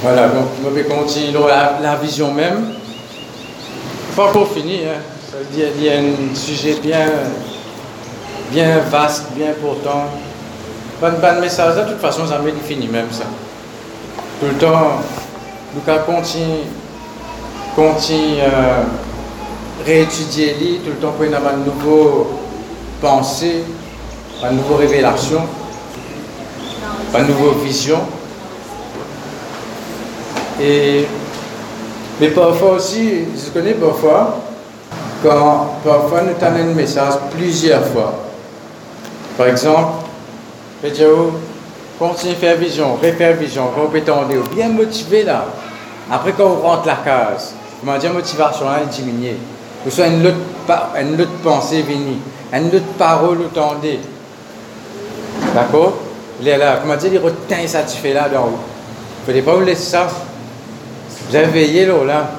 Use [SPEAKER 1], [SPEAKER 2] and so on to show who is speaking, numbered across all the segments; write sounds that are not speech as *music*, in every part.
[SPEAKER 1] Voilà, donc je vais continuer la, vision même. Pas encore fini, hein. Il a un sujet bien, bien vaste, bien important. Pas de message de toute façon, ça m'est fini même ça. Tout le temps, Lucas continue, continue euh, réétudier tout le temps pour avoir une nouvelle pensée, une nouvelle révélation, une nouvelle vision. Mais parfois aussi, je connais parfois, quand parfois nous t'en un message plusieurs fois. Par exemple, Pédio, continue à faire vision, refaire vision, répétons bien motivé là. Après, quand on rentre la case, comment dire, motivation est diminuée. Que soit une autre, pensée venue, une autre parole entendue. D'accord? Il est là, comment dire, il retient satisfait là dans haut. Il ne faut pas vous laisser ça. Vous avez veillé là.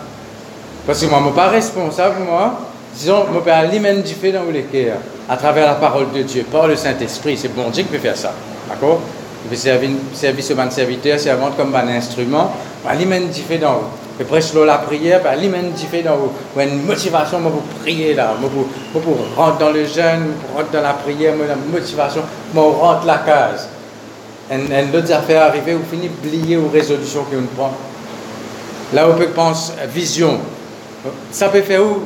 [SPEAKER 1] Parce que moi, je ne suis pas responsable, moi. Disons, mon père lui-même du fait dans le cœur, à travers la parole de Dieu, par le Saint-Esprit. C'est bon Dieu qui peut faire ça. D'accord? Il peut servir, servir ce bon serviteur, servir comme un instrument. Du fait dans et prêche la prière, du fait dans ou une motivation pour prier là, pour, pour, rentrer dans le jeûne, pour rentrer dans la prière, la motivation, pour rentrer la case. Et, et d'autres affaires arrivent, ou finit oublier aux résolutions qu'on prend. Là, on peut penser vision. Ça peut faire où?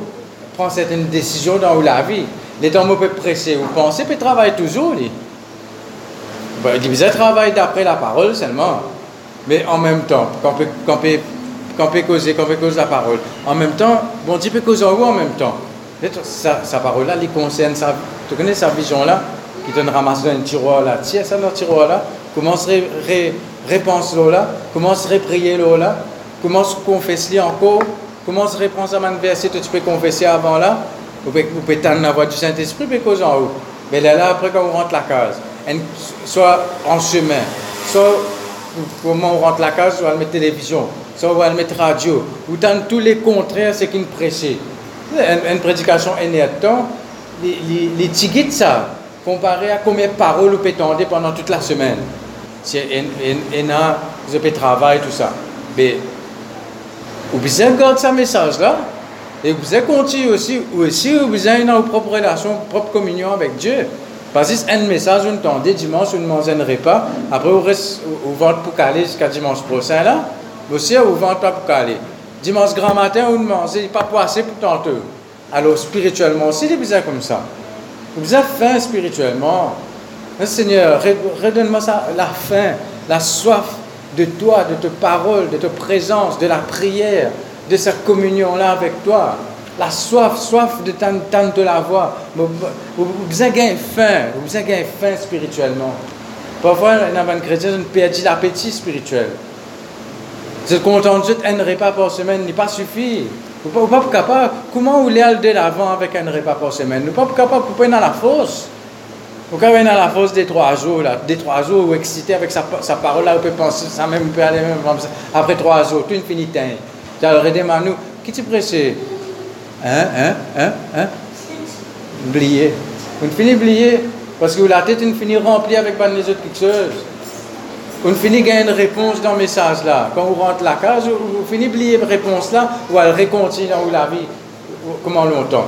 [SPEAKER 1] Prendre certaines décisions dans la vie. Les temps peut presser ou penser, peut travailler toujours. Il ben, il travailler d'après la parole seulement. Mais en même temps, quand on peut, quand quand peut causer, quand on peut causer la parole. En même temps, bon Dieu peut causer en vous en même temps. Sa, sa parole-là, il concerne sa, tu connais sa vision-là, qui donne ramasser dans un tiroir là, tiens ça dans le tiroir là, commence ré, ré, répense là, commence à prier là, commence à confesser encore, Comment se répond à un verset? Tu peux confesser avant là Vous pouvez, pouvez la voix du Saint-Esprit, mais cause en haut. Mais là, là, après, quand on rentre la case, soit en chemin, soit comment on rentre la case, soit on mettre télévision, soit on va mettre radio, ou dans tous les contraires, c'est qu'une prêchée. Une, une, prédication temps, les, les, les ça, comparé à combien de paroles vous pouvez pendant toute la semaine. C'est un, un, vous avez travail, tout ça. Mais vous besoin garder ce message-là. Et vous besoin continuer aussi, aussi vous besoin dans vos propres relations, propre communion avec Dieu. Parce que c'est un message, vous entendez dimanche, vous ne mangez pas. Après, vous restez vous venez pour caler jusqu'à dimanche prochain là. Aussi, vous venez pas pour caler. Dimanche grand matin, vous ne mangez pas assez pour tantôt. Alors, spirituellement aussi, c'est besoin comme ça. Vous avez faim spirituellement. Seigneur, redonne-moi la faim, la soif de toi, de tes paroles, de ta présence, de la prière, de cette communion-là avec toi. La soif, soif de t'entendre la voix. Vous avez faim, vous avez faim spirituellement. Parfois, dans une chrétienne, on perd l'appétit spirituel. C'est content de un repas par semaine n'est pas suffit. Vous pas capable. Comment vous allez de l'avant avec un repas par semaine? Vous pas capable de dans la fosse. Vous quand à la force des trois jours, là, des trois jours, vous excité avec sa, sa parole, là, vous pouvez penser, ça même peut aller même comme ça. Après trois jours, tout fini temps. Alors, redemande nous, qui t'es pressé Hein, hein, hein, hein? Oublié. Vous finissez oublier, parce que la tête, une finit remplie avec les autres quelque chose. Vous finissez gagner une réponse dans le message là. Quand vous rentrez la case, vous, finissez oublier la réponse là, ou elle recontinue dans la vie. Comment longtemps?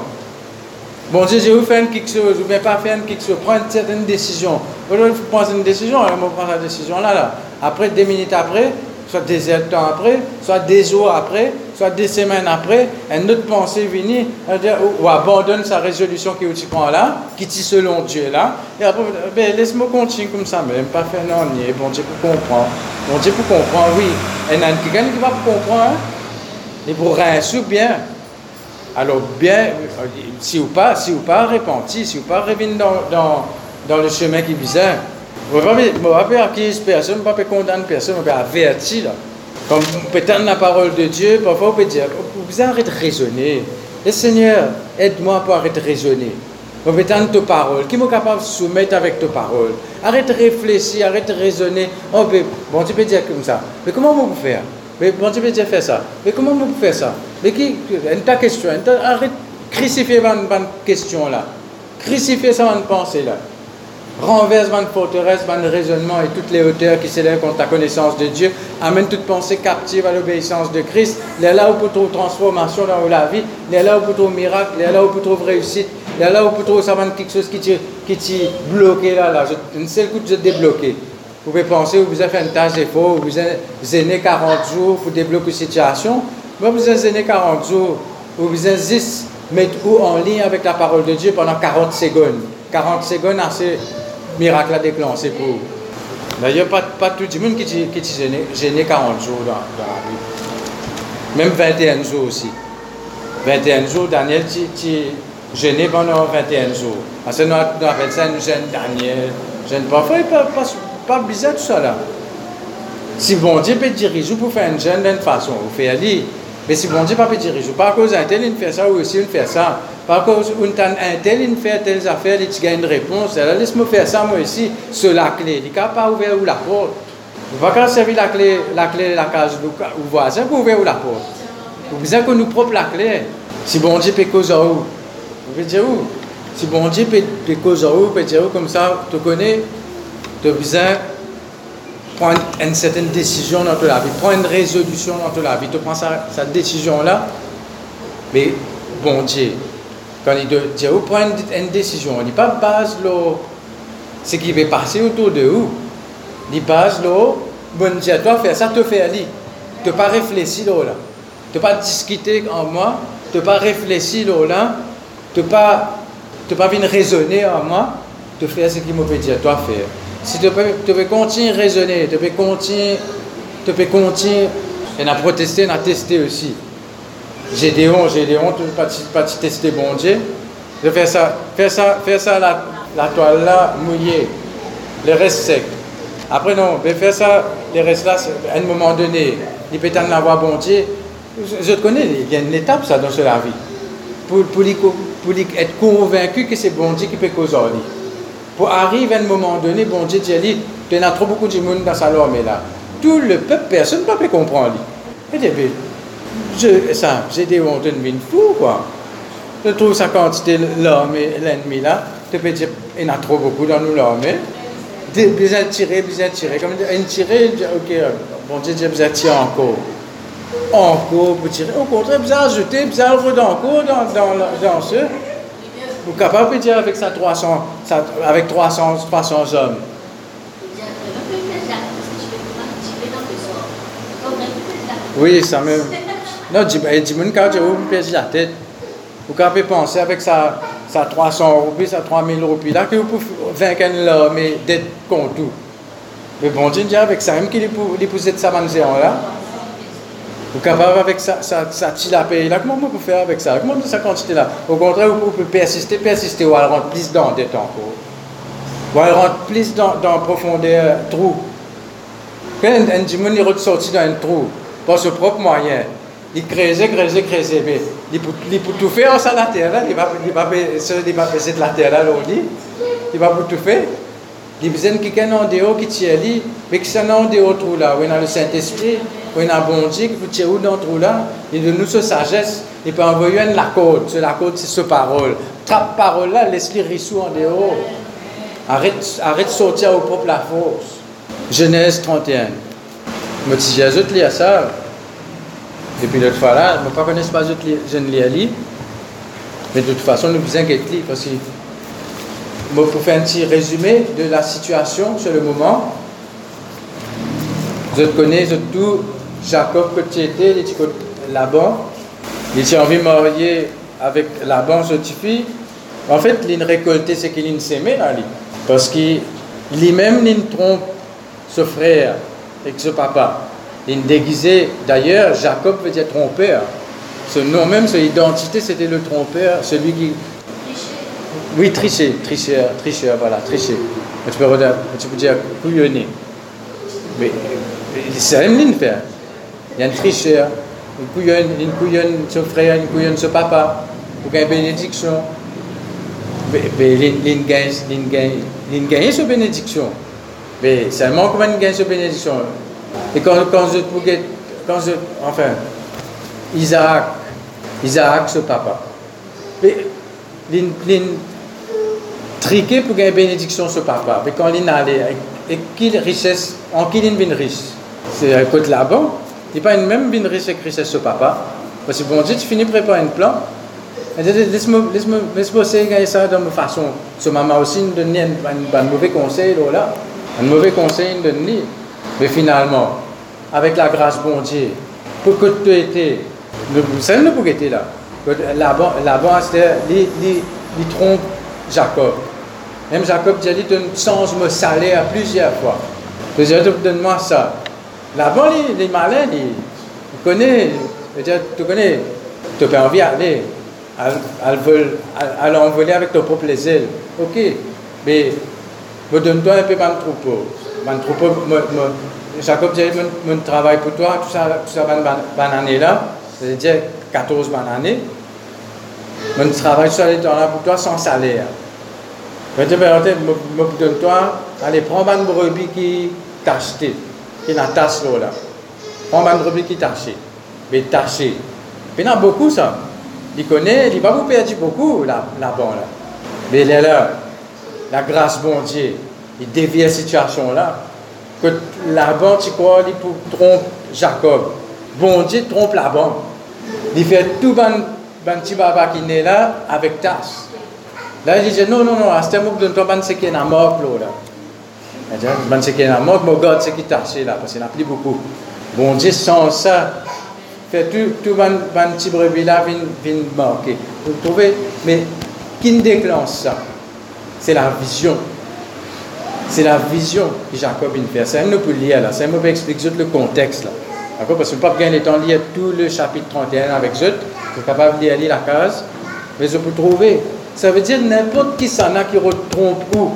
[SPEAKER 1] Bon Dieu, je vais faire quelque chose, je ne vais pas faire quelque chose, prendre une certaine décision. Vous prendre une décision, alors on prend la décision là, là. Après, deux minutes après, soit des temps après, soit des jours après, soit des semaines après, une autre pensée vient, ou, abandonne sa résolution qui tu prend là, qui dit selon Dieu là, et après, ben, laisse-moi continuer comme ça, mais pas faire non, bon Dieu pour comprendre. Bon Dieu pour comprendre, oui. Et il y a quelqu'un qui va comprendre, hein? et pour rien sous bien. Alors, bien, si ou pas, si ou pas repenti, si ou pas revenir dans, dans, dans le chemin qui visait, vous ne pouvez pas accuser personne, vous ne pas condamner personne, vous pouvez avertir. Là. Comme peut-être la parole de Dieu, parfois vous pouvez dire, vous arrêtez de raisonner. Et Seigneur, aide-moi pour arrêter de raisonner. Vous pouvez ta parole. Qui est capable de soumettre avec ta parole Arrête de réfléchir, arrête de raisonner. Oh, bon, tu peux dire comme ça. Mais comment vous pouvez faire? Mais bon, tu peux dire faire ça. Mais comment vous pouvez faire ça? Mais qui, ta question, arrête, crucifier ma, question là. Crucifier ça, ma pensée là. renverse votre forteresse, votre raisonnement et toutes les hauteurs qui s'élèvent contre la connaissance de Dieu, amène toute pensée captive à l'obéissance de Christ, les là où pour trouver transformation dans la vie, les là où pour trouver miracle, les là où pour trouver réussite, les là où pour trouver ça quelque chose qui t'est qui bloqué là, là, une seule coup de débloquer. Vous pouvez penser, vous avez fait une tâche d'effort, vous avez né 40 jours pour débloquer une situation, vous avez né 40 jours, vous avez juste mettre en ligne avec la parole de Dieu pendant 40 secondes. 40 secondes, assez miracle à déclencher pour vous. D'ailleurs, pas, pas tout le monde qui est gêné, gêné 40 jours dans, la vie. Même 21 jours aussi. 21 jours, Daniel, es gêné pendant 21 jours. Parce que nous appelons ça une jeune Daniel, jeune parfois, pas, pas, pas bizarre tout ça là. Si bon Dieu peut diriger pour faire une jeune d'une façon, vous faites aller. Mais si bon Dieu pas peut pas à cause d'un tel, il fait ça, ou aussi il fait ça. Par cause un tel, il fait telles affaires, il gagne une réponse. Alors laisse-moi faire ça, moi aussi, sur la clé. Il n'a pas ouvert la porte. Vous ne pas servir la clé, la clé la case du voisin pour ouvrir la porte. Vous besoin que nous propre la clé. Si bon Dieu peut causer où? Vous pouvez dire où? Si bon Dieu peut causer où, peut dire où comme ça, tu connais, tu as besoin prendre une certaine décision dans ta vie, prendre une résolution dans ta vie. Tu prends cette décision-là, mais bon Dieu, quand il dit, vous prendre une décision, il n'est pas base ce qui va passer autour de vous. Il base là, bon Dieu, toi faire ça, te faire aller. Tu pas réfléchir là. Tu pas discuter en moi, tu pas réfléchir là, tu pas pas venir raisonner en moi, tu fais ce qu'il me dit à toi faire. Si tu peux, tu peux continuer à raisonner, tu peux continuer, tu peux continuer, et à protester, à tester aussi. Gédéon, Gédéon, tu ne peux pas, pas tester bon Dieu. Je fais ça, fais ça, fais ça la, toile là mouillée, le reste sec. Après non, mais fais ça, les restes là, à un moment donné, il peut en avoir bon Dieu. Je, te connais, il y a une étape ça dans la vie. Pour, pour, pour, être convaincu que c'est bon Dieu qui peut causer. Pour arriver à un moment donné, bon Dieu dit, il y a trop beaucoup de monde dans sa mais là. Tout le peuple, personne ne peut comprendre. Et dit, je, ça, j'ai des hontes de fou, quoi. Je trouve sa quantité l'armée, l'ennemi là, tu peux dire, il y en a trop beaucoup dans nous l'armée. Tirer, besoin de tirer. Comme une tirer, ok, bon Dieu dit, de tirer encore. Encore pour tirer. Au contraire, besoin d'ajouter, besoin de encore dans, dans, dans ce. Vous capable de dire avec, sa 300, avec 300, 300 hommes? Oui, ça me. Non, dis moi quand tu pèse la tête, vous pouvez penser avec sa, sa 300 roupies, sa 3000 roupies, là, que vous pouvez vaincre l'homme mais d'être contre tout. Mais bon Dieu, avec ça, même qu'il poussé de sa maison là, vous capable avec ça, ça, ça là, comment vous pouvez faire avec ça? Comment vous sa quantité là? Au contraire, vous pouvez persister, persister, ou aller rentrer plus dans des temps. Ou aller rentrer plus dans, dans profondeur trou. Quand un démon est dans un trou, par ce propre moyen, il creuser, creuser, creuser, mais il peut, peut tout faire ça la terre il va, il va, on a bon Dieu qui peut tirer où dans trou là, il donne nous sa sagesse, il peut envoyer une la côte, la côte c'est ce parole. Trappe parole là, laisse-les rissou en dehors. Arrête, arrête de sortir au propre la force. Genèse 31. Je me dis, j'ai à ça. Et puis l'autre fois là, je ne connais pas je ne lis Mais de toute façon, nous vous inquiétez parce que pour faire un petit résumé de la situation sur le moment. Je connais tout Jacob que tu étais, il était Laban. Il était envie de marier avec Laban, cette fille. En fait, il récolté ce qu'il a sémé là. Parce qu'il lui-même, il trompe ce frère et ce papa. Il déguisé, d'ailleurs, Jacob veut dire trompeur. Ce nom même, son identité, c'était le trompeur, celui qui oui, tricher, tricheur, tricheur, voilà, tricher. Tu peux, tu peux dire couillonner. Mais c'est rien de faire. Il y a un tricheur, une couillonne, une couillonne son frère, une couillonne son papa, pour gagner bénédiction. Mais il gagne cette bénédiction. Mais seulement comment il gagne cette bénédiction. Et quand, quand je, quand je, enfin, Isaac, Isaac, ce papa. Mais, triqué pour gagner bénédiction sur papa. Mais quand il allé, et quelle richesse, en qui il vient riche C'est à côté là-bas. Il n'y a pas une même bien riche avec richesse sur papa. Parce que bon Dieu, tu finis de préparer un plan. Laisse-moi essayer ça de ma façon. Ce maman aussi nous donne un, mauvais conseil là. Un mauvais conseil de donne. Mais finalement, avec la grâce bon Dieu, pour que tu étais, c'est le pour là. Là-bas, c'était, il trompe Jacob. Même Jacob dit, tu changes mon salaire plusieurs fois. Je dis, donne-moi ça. Là-bas, les, les malins, ils, tu connais, tu peux envie d'aller. Elles veulent aller envoler avec ton propre ailes. Ok, mais me donne-toi un peu de troupeau. Mon troupeau, Jacob dit, mon travail pour toi, tout ça, tout ça, bonne année là, c'est-à-dire 14 bonnes années. Mon travail là pour toi sans salaire. Je te me donne-toi, allez, prends une brebis qui t'a acheté, qui n'a tasse là. Prends une brebis qui t'a acheté, mais taché. Il y en a beaucoup ça. Il connaît, il va vous perdre beaucoup là-bas. Là, Mais est là, la grâce bon Dieu, il dévie la situation là. Que là-bas, tu crois, il trompe Jacob. Bon Dieu trompe là-bas. Il fait tout le petit baba qui est là avec tasse. Là, il dit non, non, non, à ce moment, je ne pas ce qui est mort là. Il dit, je ce qui taché là, parce qu'il n'a plus beaucoup. Bon Dieu, sans ça, fait tout, tout ban, petit brebis là vient, vient marquer. Vous trouvez Mais qui déclenche ça? C'est la vision. C'est la vision que Jacob faire. C'est un peu lire là. C'est un peu expliquer le contexte là. D'accord? Parce que pas bien le temps de lire tout le chapitre 31 avec eux. Je suis capable de lire la case. Mais je peux trouver. Ça veut dire n'importe qui s'en a qui retrompe où?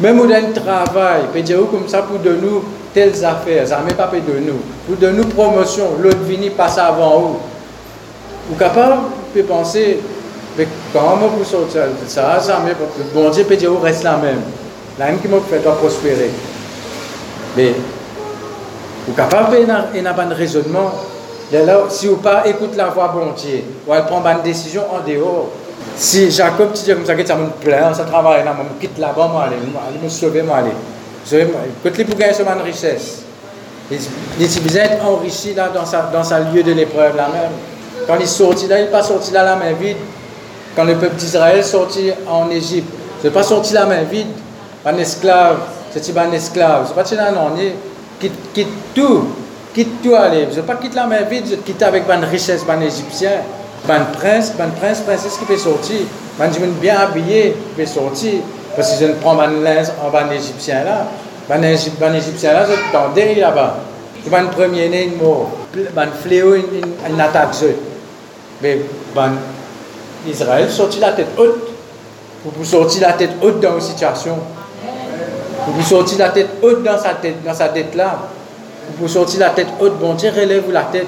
[SPEAKER 1] Même où un travail, peut dire comme ça pour de nous telles affaires, ça ne pas de nous. Pour de nous promotion, l'autre vini passe avant vous. Vous capable? De penser, mais comment vous sortir ça, ça bon Dieu peut dire, vous reste la même. La même qui m'a fait prospérer. Mais vous capable de avoir un raisonnement. Si vous pas écoute la voix bon Dieu, ou elle prend une décision en dehors. Si Jacob dit comme ça, ça me plaît, ça travaille, là, je quitte là-bas, moi, aller, me sauver, moi, aller. Quand les pour gagner une richesse, il est être enrichi là dans sa, dans sa lieu de l'épreuve là même. Quand il sorti là, il n'est pas sorti là la main vide. Quand le peuple d'Israël est sorti en Égypte, il n'est pas sorti la main vide. Un esclave, c'est un esclave? C'est pas là non, quitte, quitte tout, quitte tout aller. Je ne pas quitter la main vide, je quitte avec une richesse, un égyptien, un prince, un prince, princesse qui peut sortir, un bien habillé qui peut sortir. Parce que je ne prends pas linge en ban égyptien là. Ban égyptien là, je t'en derrière là-bas. Je ban premier né une mort. Ban fléau une attaque. Mais ban Israël sortit la tête haute. Vous sortir la tête haute dans une situation. Vous sortir la tête haute dans sa tête, dans sa tête là. Vous sortir la tête haute, bon Dieu relève la tête.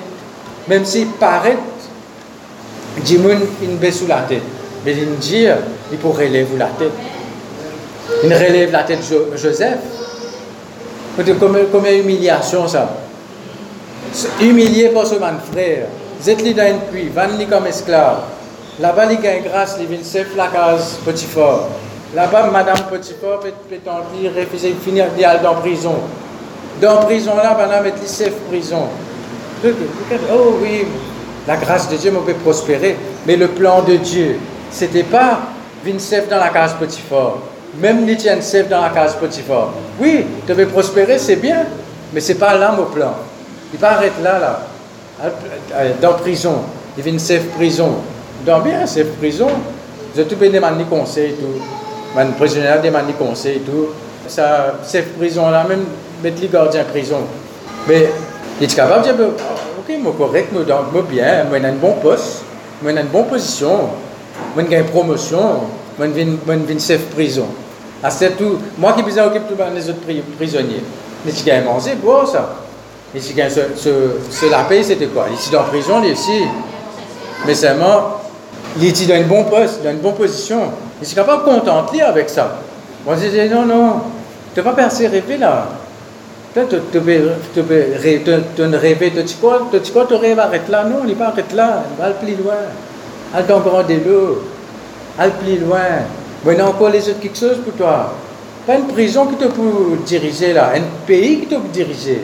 [SPEAKER 1] Même s'il paraît, Dimoun, il baisse la tête. Mais il dit, il faut relever la tête. Il relève la tête Joseph. Combien d'humiliation ça? Humilié par ce man frère. Vous êtes dans un puits, venez comme esclave. Là-bas, il gagne grâce, il vient de la case petit fort. Là-bas, Madame Fort peut dire, refuser de finir d'aller dans prison. Dans prison là, Madame est safe prison. Oh oui, la grâce de Dieu m'a fait prospérer. Mais le plan de Dieu, c'était pas Vincef dans la case Fort même sève dans la case Potiphar. Oui, tu veux prospérer, c'est bien, mais c'est pas là mon plan. Il va arrêter là, là. Dans prison. Il de prison. Dans bien, c'est prison. Je tout bien demandé conseil tout. Mon prisonnier a demandé conseil tout. Ça, prison là, même mettre les gardiens en prison. Mais il est capable de ok, moi correct, moi, moi bien, moi j'ai un bon poste, moi j'ai une bonne position, moi j'ai une promotion, moi j'ai une prison. Ah, c'est tout. Moi qui vous occupe tous les autres prisonniers. Mais si quelqu'un mangé, bon ça. Mais si quelqu'un se, la paye, c'était quoi? Est dans la prison, ici. Mais seulement, il est dans une bonne poste, dans une bonne position. Il ne pas content avec ça. Moi, je disais, non, non, tu ne vas pas rêver là. Tu ne rêver, tu dis quoi, tu rêves, arrête là. Non, il pas arrête là, va plus loin. Elle encore de l'eau, elle plus loin. Mais encore les autres quelque chose pour toi. Pas une prison qui te peut diriger là, un pays qui te peut diriger.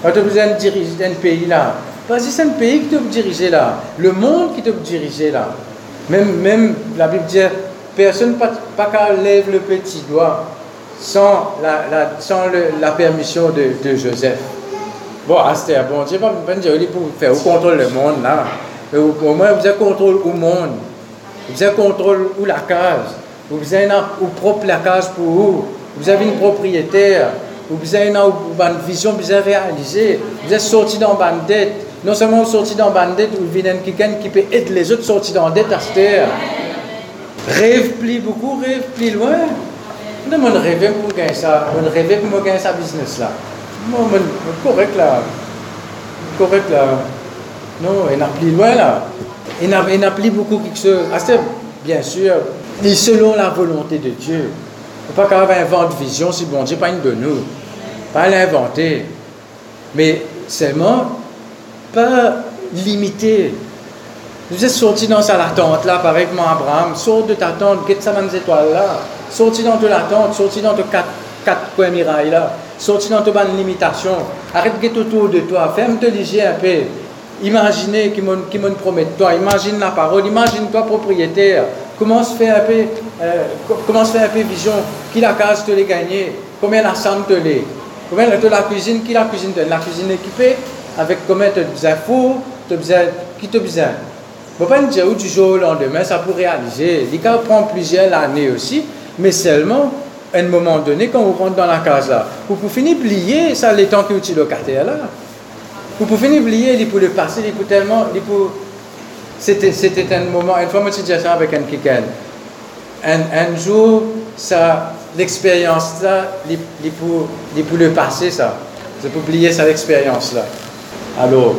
[SPEAKER 1] Quand tu as besoin de un pays là, pas c'est un pays qui te peut diriger là, le monde qui te peut diriger là. Même, même la Bible dit, personne pas, pas qu'à lève le petit doigt sans la, la sans la permission de, Joseph. Bon, Astère, bon, je ne pas pour faire contrôle le monde là. Mais au, au moins, vous avez contrôle au monde. Vous avez contrôle ou la case. Vous avez une propre la case pour vous. Vous avez une propriétaire. Vous avez une, une vision, vous avez réalisé. Vous êtes sorti dans une dette. Non seulement vous sorti dans une dette, vous venez quelqu'un qui peut aider les autres sortir dans dette à. Rêve plus beaucoup, rêve plus loin. Non, je rêve pour gagner ça. Je rêve pour gagner sa business là. Moi, je correct là. Correct là. Non, il n'a plus loin là. Il n'a plus beaucoup chose. Ah, bien sûr, mais selon la volonté de Dieu. Il ne faut pas qu'on invente vision si bon Dieu pas une de nous. Pas l'inventer. Mais seulement, pas limiter. Vous êtes sorti dans sa tente là, pareil comme Abraham. Sors de ta tente, guette sa étoile là. Sorti dans ta tente, sorti dans tes quatre, quatre coins mirailles là. Sorti dans tes bonnes limitations. Arrête de autour de toi. Ferme te léger un peu. Imaginez qui me promet toi. Imagine la parole. Imagine-toi propriétaire. Comment se fait un peu, euh, comment se un peu vision Qui la case te les gagner Combien la salle te les Combien de la cuisine? Qui la cuisine te La cuisine équipée avec combien de infos Qui te besoin? Ne pas dire du jour au lendemain, ça peut réaliser. Il prendre plusieurs années aussi, mais seulement à un moment donné, quand vous rentrez dans la case là, vous pouvez finir oublier ça, les temps que vous locataire là. Vous pouvez finir oublier, il peut le passer, il peut tellement, il peut c'était, c'était un moment, une fois, moi, j'ai ça avec un quelqu'un. Un, un jour, ça, l'expérience là, il pour, le passer, ça. Je peux oublier cette expérience-là. Alors,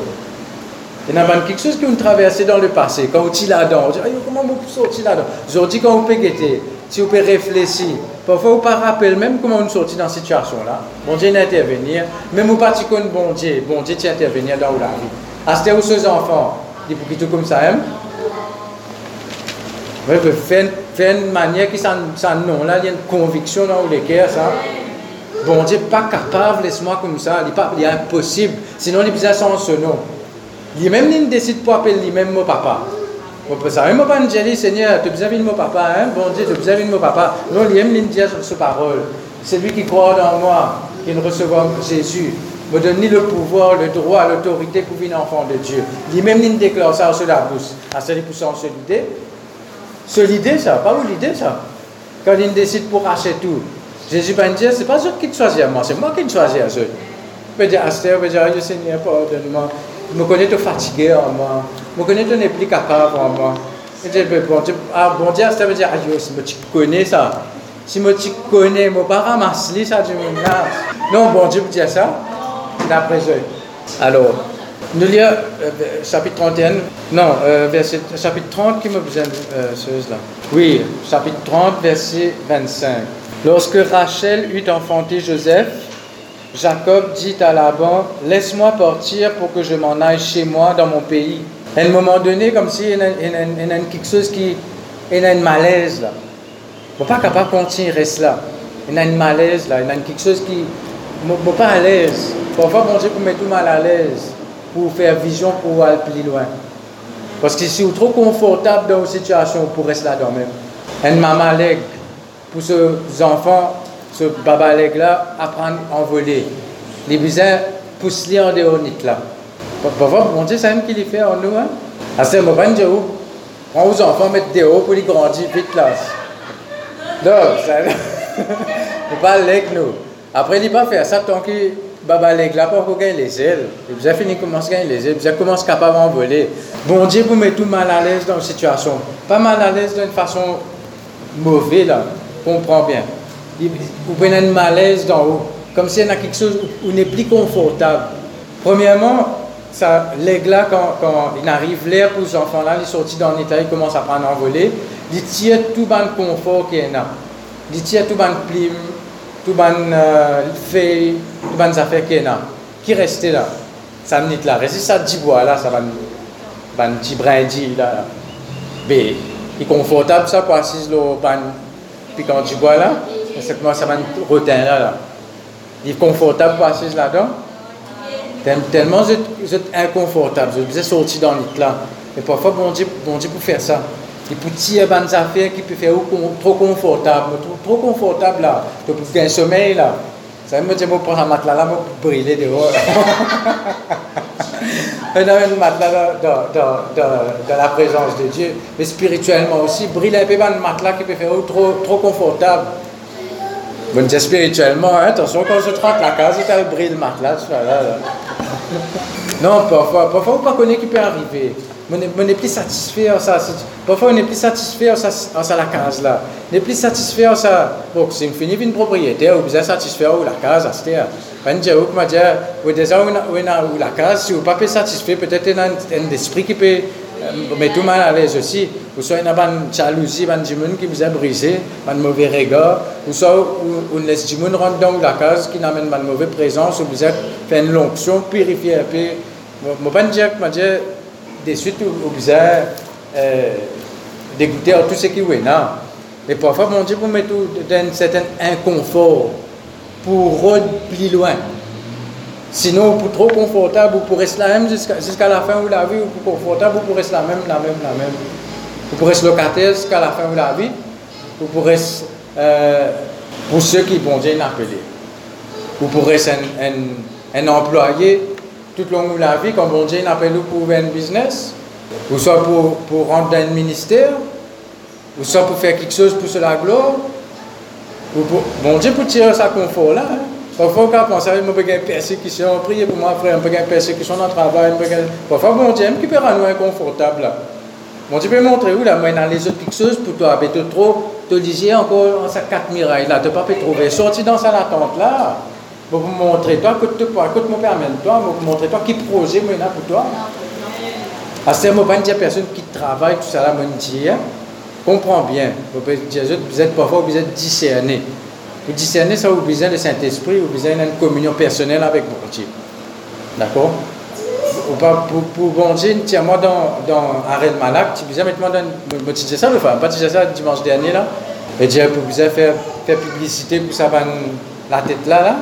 [SPEAKER 1] il y a quelque chose qui ont traversé dans le passé. Quand vous êtes là-dedans, vous dites, comment vous sortir là-dedans? Aujourd'hui, quand vous pouvez guetter, si vous pouvez réfléchir, parfois vous ne pas rappeler même comment vous sortir dans cette situation-là. Bon Dieu n'intervenir, même vous ne pas bon Dieu, bon Dieu intervenir dans la vie. À ce où ces enfants, des tout comme ça, hein? Ouais, faire, faire une manière qui ça, non, là, il y a une conviction dans cœur, ça. Bon Dieu, pas capable, laisse-moi comme ça, il est, pas, il est impossible. Sinon, besoin sans ce nom. Il même il décide pour appeler lui-même mon papa. On peut ça. Moi, pas dire, Seigneur, tu besoin de mon papa, hein? Bon Dieu, tu besoin de mon papa. Non, il aime dire sur parole. C'est lui qui croit dans moi, qui ne recevra Jésus me donne le pouvoir, le droit, l'autorité pour une enfant de Dieu. Lui-même, il déclare ça sur la bouche. À 100% sur l'idée. C'est l'idée, ça, pas où l'idée, ça? Quand il décide pour acheter tout. Jésus va dire, c'est pas eux qui choisit moi, c'est moi qui choisis à eux. Je dire, Astère, je dire, oh, Seigneur, pardonne-moi. Me connais te fatigué en moi. Je me connais te n'es plus capable en moi. Je dis, bon Dieu, ah, bon Dieu, Astère veut dire, ah, si tu connais ça. Si tu connais, ne pas ramasser ça du monde Non, bon Dieu, dire ça d'après eux. Alors, nous lisons euh, chapitre 31, non, euh, verset, chapitre 30 qui me besoin euh, là. Oui, chapitre 30, verset 25. Lorsque Rachel eut enfanté Joseph, Jacob dit à Laban, laisse-moi partir pour que je m'en aille chez moi dans mon pays. À un moment donné, comme si il y a, quelque chose qui, il y a une malaise là. On pas capable de continuer là. Il y a une malaise là, il y a quelque chose qui, je pas à l'aise. Parfois, bon Dieu pour mettre tout mal à l'aise, pour faire vision, pour aller plus loin. Parce que si vous trop confortable dans une situation, pour rester là-dedans même. Un maman pour ces enfants, ce baba là, apprendre à envoler. Les besoins poussent les en dehors là. Parfois, bon Dieu, c'est même qui les fait en nous. Hein? À ce moment, Dieu, prends vos enfants, mettre dehors pour les grandir vite là. Donc, ça ne pas leg nous. Après, il ne pas faire ça tant que Baba les là pour gagner les ailes. Vous avez fini commencer à gagner les ailes, vous avez commencé capable d'envoler. Bon Dieu vous met tout mal à l'aise dans une situation. Pas mal à l'aise d'une façon mauvaise là, comprend bien. Vous prenez un malaise d'en haut, comme s'il y a quelque chose où n'est plus confortable. Premièrement, ça, là, quand, quand il arrive l'air pour ces enfants-là, ils sortent dans l'état, ils commencent à prendre envoler, ils tirent tout le confort qu'il y a. Ils tirent tout le plim, tout ban euh, fait tout ban affaires qui là qui restait là? Ça me là. Reste ça dit bois là ça va ban petit brindis là mais est confortable ça pour assis le ban puis quand tu bois là, ça commence à rotin là, là. Il est confortable pour assis là-dedans. Tellement vous êtes, inconfortable, vous êtes sorti dans le là. Mais parfois, bon Dieu, bon Dieu pour faire ça. Il peut tirer des affaires qui peut faire trop confortable, trop, confortable là. Tu peux faire un sommeil là. Ça veut dire que je prends un matelas là, je brûler dehors. On *laughs* a un matelas dans, dans, dans, la présence de Dieu. Mais spirituellement aussi, brûler un peu un matelas qui peut faire trop, trop confortable. Bon Dieu, spirituellement, attention, quand je rentre la case, tu brille le matelas. Là, là. Non, parfois, parfois, on ne connaît qui peut arriver on n'est plus satisfait en ça. Parfois, on n'est plus satisfait en ça, ça la case là. On n'est plus satisfait en ça. Bon, c'est fini une propriétaire, vous êtes satisfait ou la case, c'est Quand je vous vous déjà ou la case, si vous n'êtes pas satisfait, peut-être un esprit qui peut euh, mettre tout mal à l'aise aussi. Ou soit une jalousie, une jimoun qui vous a brisé, un mauvais regard, ou soit on laisse jimoun rentrer dans la case qui n'amène pas de mauvaise présence, ou vous êtes fait une lonction, peu. Je ne pas dire que de suite au bizarre, euh, dégoûter à tout ce qui est là. Et parfois, mon Dieu, pour mettre dans un certain inconfort, pour rôder plus loin. Sinon, pour trop confortable, ou pour rester la même jusqu'à la fin de la vie, ou pour confortable, ou pour rester la même, la même, la même. Ou pour rester locataire jusqu'à la fin de la vie, ou pour rester, euh, pour ceux qui vont Dieu appelé. Ou pour rester un, employé tout le long de la vie, quand bon Dieu appelle pour un business, ou soit pour, pour rentrer dans un ministère, ou soit pour faire quelque chose pour la gloire, ou pour, bon Dieu pour tirer sa confort là. Hein. Parfois, quand on pense une persécution, priez pour moi, frère, un peu de persécution dans le travail, parfois, bon Dieu, peut rendre inconfortable. Bon Dieu peut montrer où moi, dans les autres chose pour toi, mais tu trop, te disais encore, ça quatre mirailles là, tu n'as pas trouver. Sorti dans sa latente là pour vous montrer toi, écoute toi, écoute mon permet toi, pour montrer toi qui projet maintenant pour toi. À ce moment, il qui travaille, tout ça mon Dieu, comprends bien. Vous êtes parfois vous êtes discerné. Vous discerner, ça vous besoin le Saint-Esprit, vous besoin d'une communion personnelle avec mon Dieu. D'accord? Pour, pour bon Dieu, tiens-moi dans, dans Arrêt Malak, tu besoin maintenant dans. Je disais ça le pas disais ça dimanche dernier là? Et Dieu, pour vous faire, faire publicité pour ça, la tête là,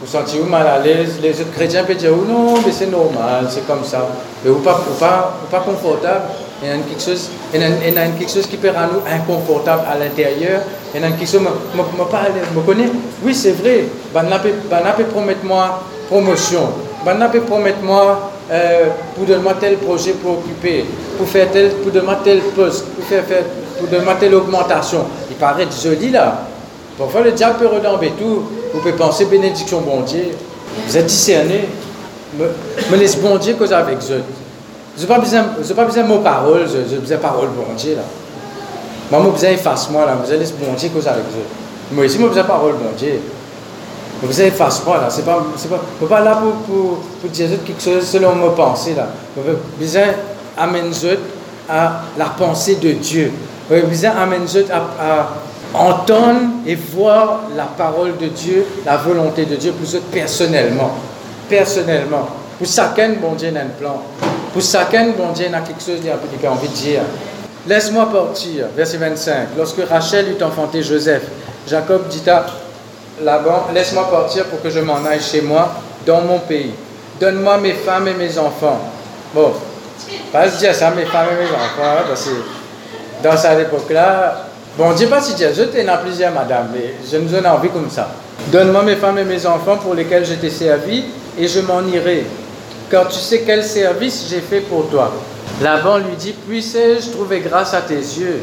[SPEAKER 1] vous sentez vous mal à l'aise, les autres chrétiens peuvent dire oh non, mais c'est normal, c'est comme ça. Mais vous pas, vous pas, pas confortable? Il y a quelque chose, qui peut rendre nous inconfortable à l'intérieur. Il y a quelque chose, je me connais. Oui, c'est vrai. Banna peut promettre moi promotion. Banna peut promettre moi euh, pour donner tel projet pour occuper, pour faire tel, pour donner tel poste, pour faire, faire donner telle augmentation. Il paraît joli là. Parfois le diable peut redamber tout. Vous pouvez penser bénédiction bon Dieu. Vous êtes discerné. Me, me laisse bon Dieu cause avec eux. Je pas besoin, pas besoin de mots paroles, j'ai besoin de paroles bon Dieu là. Moi, j'ai besoin efface moi là, vous laisse bon Dieu cause avec eux. Moi aussi, j'ai besoin de paroles bon Dieu. Vous avez efface moi là, c'est pas, c'est pas, je pas là pour, pour, pour dire quelque chose selon mes pensées là. Vous besoin d'amener à la pensée de Dieu. Vous avez besoin d'amener à, à entendre et voir la parole de Dieu, la volonté de Dieu eux personnellement. Personnellement. Pour chacun, bon Dieu a un plan. Pour chacun, bon Dieu a quelque chose qu'il a envie de dire. Laisse-moi partir, verset 25. Lorsque Rachel eut enfanté Joseph, Jacob dit à Laban, laisse-moi partir pour que je m'en aille chez moi, dans mon pays. Donne-moi mes femmes et mes enfants. Bon, pas se dire ça, mes femmes et mes enfants, hein, parce que dans cette époque-là, Bon, ne dis pas si Dieu, je t'ai plusieurs madame, mais je nous ai envie comme ça. Donne-moi mes femmes et mes enfants pour lesquels je t'ai servi, et je m'en irai. Car tu sais quel service j'ai fait pour toi. Laban lui dit, puissais-je trouver grâce à tes yeux?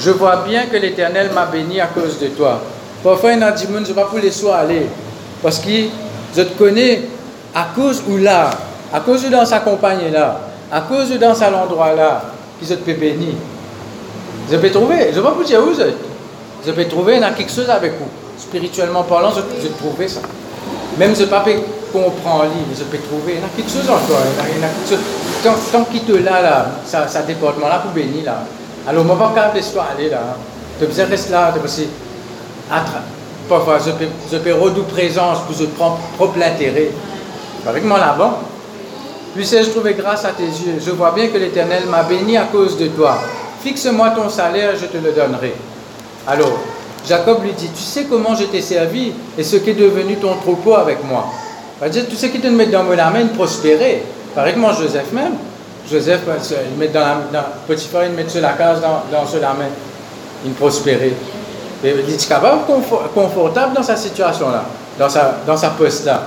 [SPEAKER 1] Je vois bien que l'Éternel m'a béni à cause de toi. Parfois, il a dit, je ne vais pas les soins aller. Parce que je te connais à cause où là, à cause de dans sa compagnie là, à cause de dans cet endroit là, qui je te béni. Je peux trouver, je ne vais pas vous dire où êtes. Je peux trouver dans quelque chose avec vous. Spirituellement parlant, je, peux trouver ça. Même je ne pas comprendre en ligne, je peux trouver dans quelque chose encore. Il y a quelque chose. Tant, tant qu'il te là, là, ça, ça déportement là pour bénir là. Alors, ne vais pas l'histoire aller là. Je peux rester là, je peux Parfois, je peux, je peux redouer présence pour je prends propre l'intérêt. Avec moi là-bas. Puissais-je trouver grâce à tes yeux Je vois bien que l'Éternel m'a béni à cause de toi. Fixe-moi ton salaire, je te le donnerai. Alors, Jacob lui dit, tu sais comment je t'ai servi et ce qui est devenu ton troupeau avec moi? dire, tout ce qui te met dans la main, prospérer. Pareil que moi, Joseph même. Joseph, il met dans la, dans, petit frère, il met sur la case dans, dans sur la main. Il prospérait. il est confortable dans sa situation-là, dans sa, dans sa poste-là.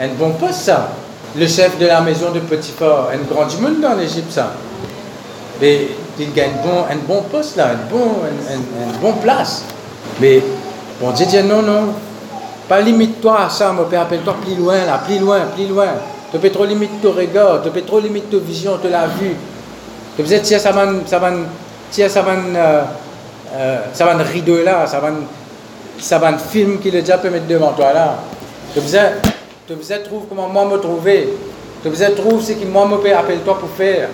[SPEAKER 1] Un bon poste, ça. Le chef de la maison de Potiphar, un grand monde dans l'Égypte, ça. Mais il gagne bon, un bon poste là, une bonne un, bon place. Mais bon Dieu dit non, non, pas limite-toi à ça, mon père, appelle-toi plus loin là, plus loin, plus loin. Tu peux trop limiter ton regard, tu peux trop limiter ta vision, tu l'as vu. Tu peux dire, ça ça va, ça va, ça va rideau là, ça va, ça va film qui le déjà peut mettre devant toi là. Tu peux tu comment moi me trouver. Tu peux trouver ce que moi me appelle-toi pour faire.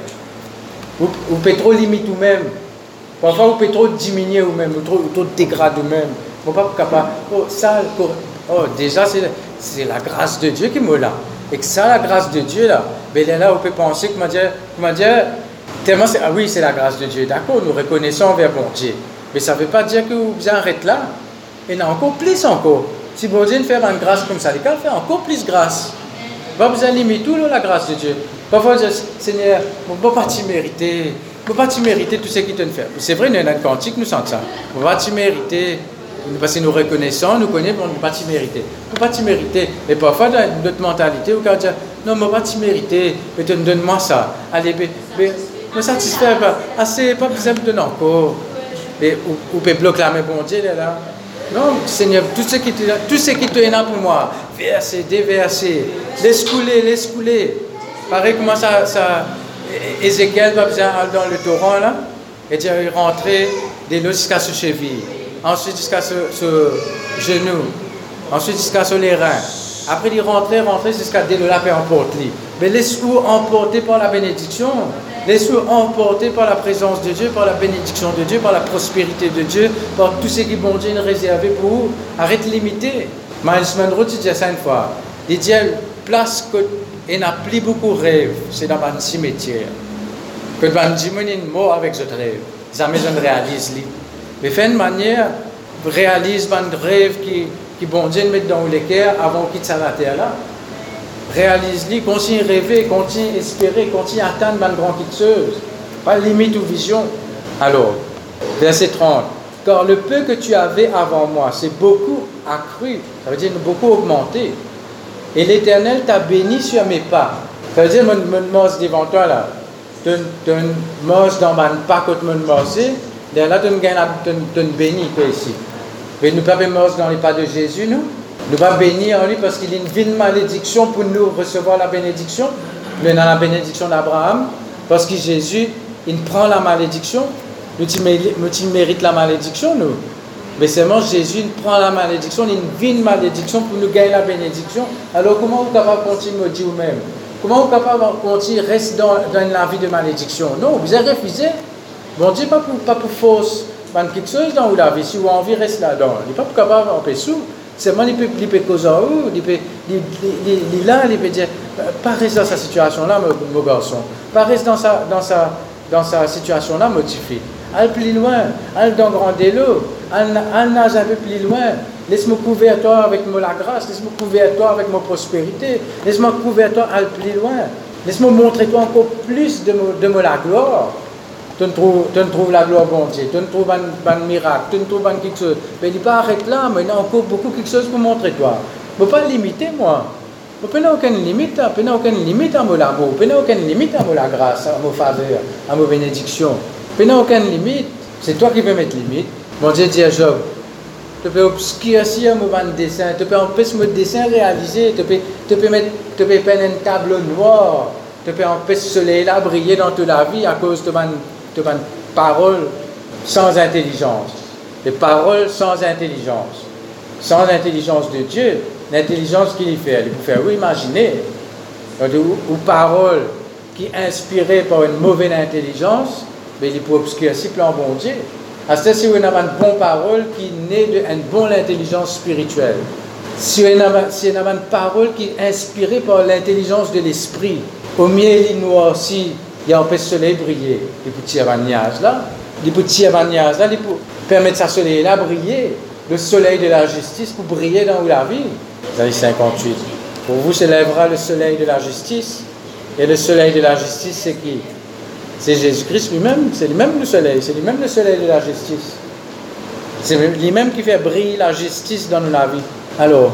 [SPEAKER 1] Ou, peut trop limite ou même. Parfois, vous peut trop diminuer ou même, ou trop, trop dégrader ou même. Vous pas capable. Oh, ça, oh, déjà, c'est la grâce de Dieu qui me là. Et que ça, la grâce de Dieu, là, ben là, on peut penser que, comment dire, tellement ah oui, c'est la grâce de Dieu. D'accord, nous reconnaissons envers bon Dieu. Mais ça ne veut pas dire que vous arrêtez là. Et a encore plus encore. Si bon Dieu fait une grâce comme ça, il va faire encore plus grâce. Pas besoin de limiter tout la grâce de Dieu. Parfois, Seigneur, on ne peut pas ne peut pas t'y mériter tout ce qu'il te fait. C'est vrai, nous, dans un cantique, nous sentons ça. On ne pas mériter. Parce que nous reconnaissons, nous connaissons, on ne pas t'y mériter. On ne pas t'y mériter. Mais parfois, dans notre mentalité, on peut dire, non, on ne pas t'y mériter. Mais donne-moi ça? Allez, mais, mais me satisfaire pas. Assez, pas besoin de encore. Mais, ou, peut main, bon Dieu, là. Non, Seigneur, tout ce qui te, tout ce qui te est là pour moi, verser, déverser, laisse couler, laisse couler. Pareil comment ça Ézéchiel va bien dans le torrent là, et il rentrer de l'eau jusqu'à ce cheville, ensuite jusqu'à ce, genou, ensuite jusqu'à ce les. Après il rentrer, rentrer jusqu'à de la paix emporte Mais laisse-vous emporter par la bénédiction. Laisse-vous emporter par la présence de Dieu, par la bénédiction de Dieu, par la prospérité de Dieu, par tout ce qui bon Dieu a réservé pour vous. Arrête de limiter. Miles Monroe dit ça une fois. Il dit, place que et n'a plus beaucoup de rêve, c'est dans un cimetière. Que van une mort avec ce rêve. Jamais je ne réalise. Mais fait une manière, réalise un rêve qui, qui bon Dieu met dans cœur avant qu'il la terre là. Réalise-lui, continue à rêver, continue à espérer, continue à attendre une grande chose. Pas limite ou vision. Alors, verset 30. Car le peu que tu avais avant moi, c'est beaucoup accru, ça veut dire beaucoup augmenté. Et l'Éternel t'a béni sur mes pas. Ça veut dire, je me devant toi là. Tu me dans mon pas que tu me et là, tu bénis ici. Mais nous ne pouvons pas dans les pas de Jésus, nous. Nous pas bénir en lui parce qu'il a une ville malédiction pour nous recevoir la bénédiction. Mais dans la bénédiction d'Abraham, parce que Jésus, il prend la malédiction. Nous, tu mérites la malédiction, nous. Mais seulement Jésus prend la malédiction, il vit une malédiction pour nous gagner la bénédiction. Alors comment vous capable continuer à dire vous-même Comment vous capable continuer rester dans, dans la vie de malédiction? Non, vous avez refusé. Bon Dieu, pas pour, pas pour force, pas quelque chose dans la vie, si vous avez envie de rester là-dedans. Il n'est pas capable d'empêcher sous. Seulement, il peut, il peut causer en haut, il peut, il, là, il peut dire, pas rester dans sa situation-là, mon, garçon. Pas rester dans sa, dans sa, dans sa situation-là, motivé. Allez plus loin, allez dans grand délo, allez nage un peu plus loin. Laisse-moi couvrir toi avec mon la grâce, laisse-moi couvrir toi avec ma prospérité, laisse-moi couvrir toi, allez plus loin. Laisse-moi montrer toi encore plus de, de la gloire. Tu ne trouves, la gloire bon Dieu, tu ne trouves un, miracle, tu ne trouves quelque chose. Mais il pas arrête là, mais il y a encore beaucoup quelque chose pour montrer toi. Je ne pas limiter moi. Je n'ai aucune limite, je n'ai aucune limite à mon amour, je n'ai aucune limite à la grâce, à mon faveur, à ma bénédiction. Il n'y a aucune limite. C'est toi qui peux mettre limite. Mon Dieu dit à Job, tu peux obscurcir mon dessin, tu peux empêcher mon dessin réalisé, tu peux, tu peux, mettre, tu peux peindre un tableau noir, tu peux empêcher le soleil là briller dans toute la vie à cause de de paroles sans intelligence. Des paroles sans intelligence. Sans l'intelligence de Dieu, l'intelligence qu'il fait, il peut faire, oui, imaginez, ou, ou paroles qui inspirées par une mauvaise intelligence, mais il peut obscurcir plan bon Dieu. À ce si on a une bonne parole qui naît d'une bonne intelligence spirituelle, si on a, si une parole qui est inspirée par l'intelligence de l'esprit, au milieu de noir aussi, il y a un peu de soleil briller, il peut tirer un nuage là, il peut tirer un nuage là, il peut permettre sa soleil là briller. le soleil de la justice pour briller dans la vie. Isaïe 58. Pour vous se lèvera le soleil de la justice. Et le soleil de la justice, c'est qui? C'est Jésus-Christ lui-même. C'est lui-même le soleil. C'est lui-même le soleil de la justice. C'est lui-même qui fait briller la justice dans la vie. Alors,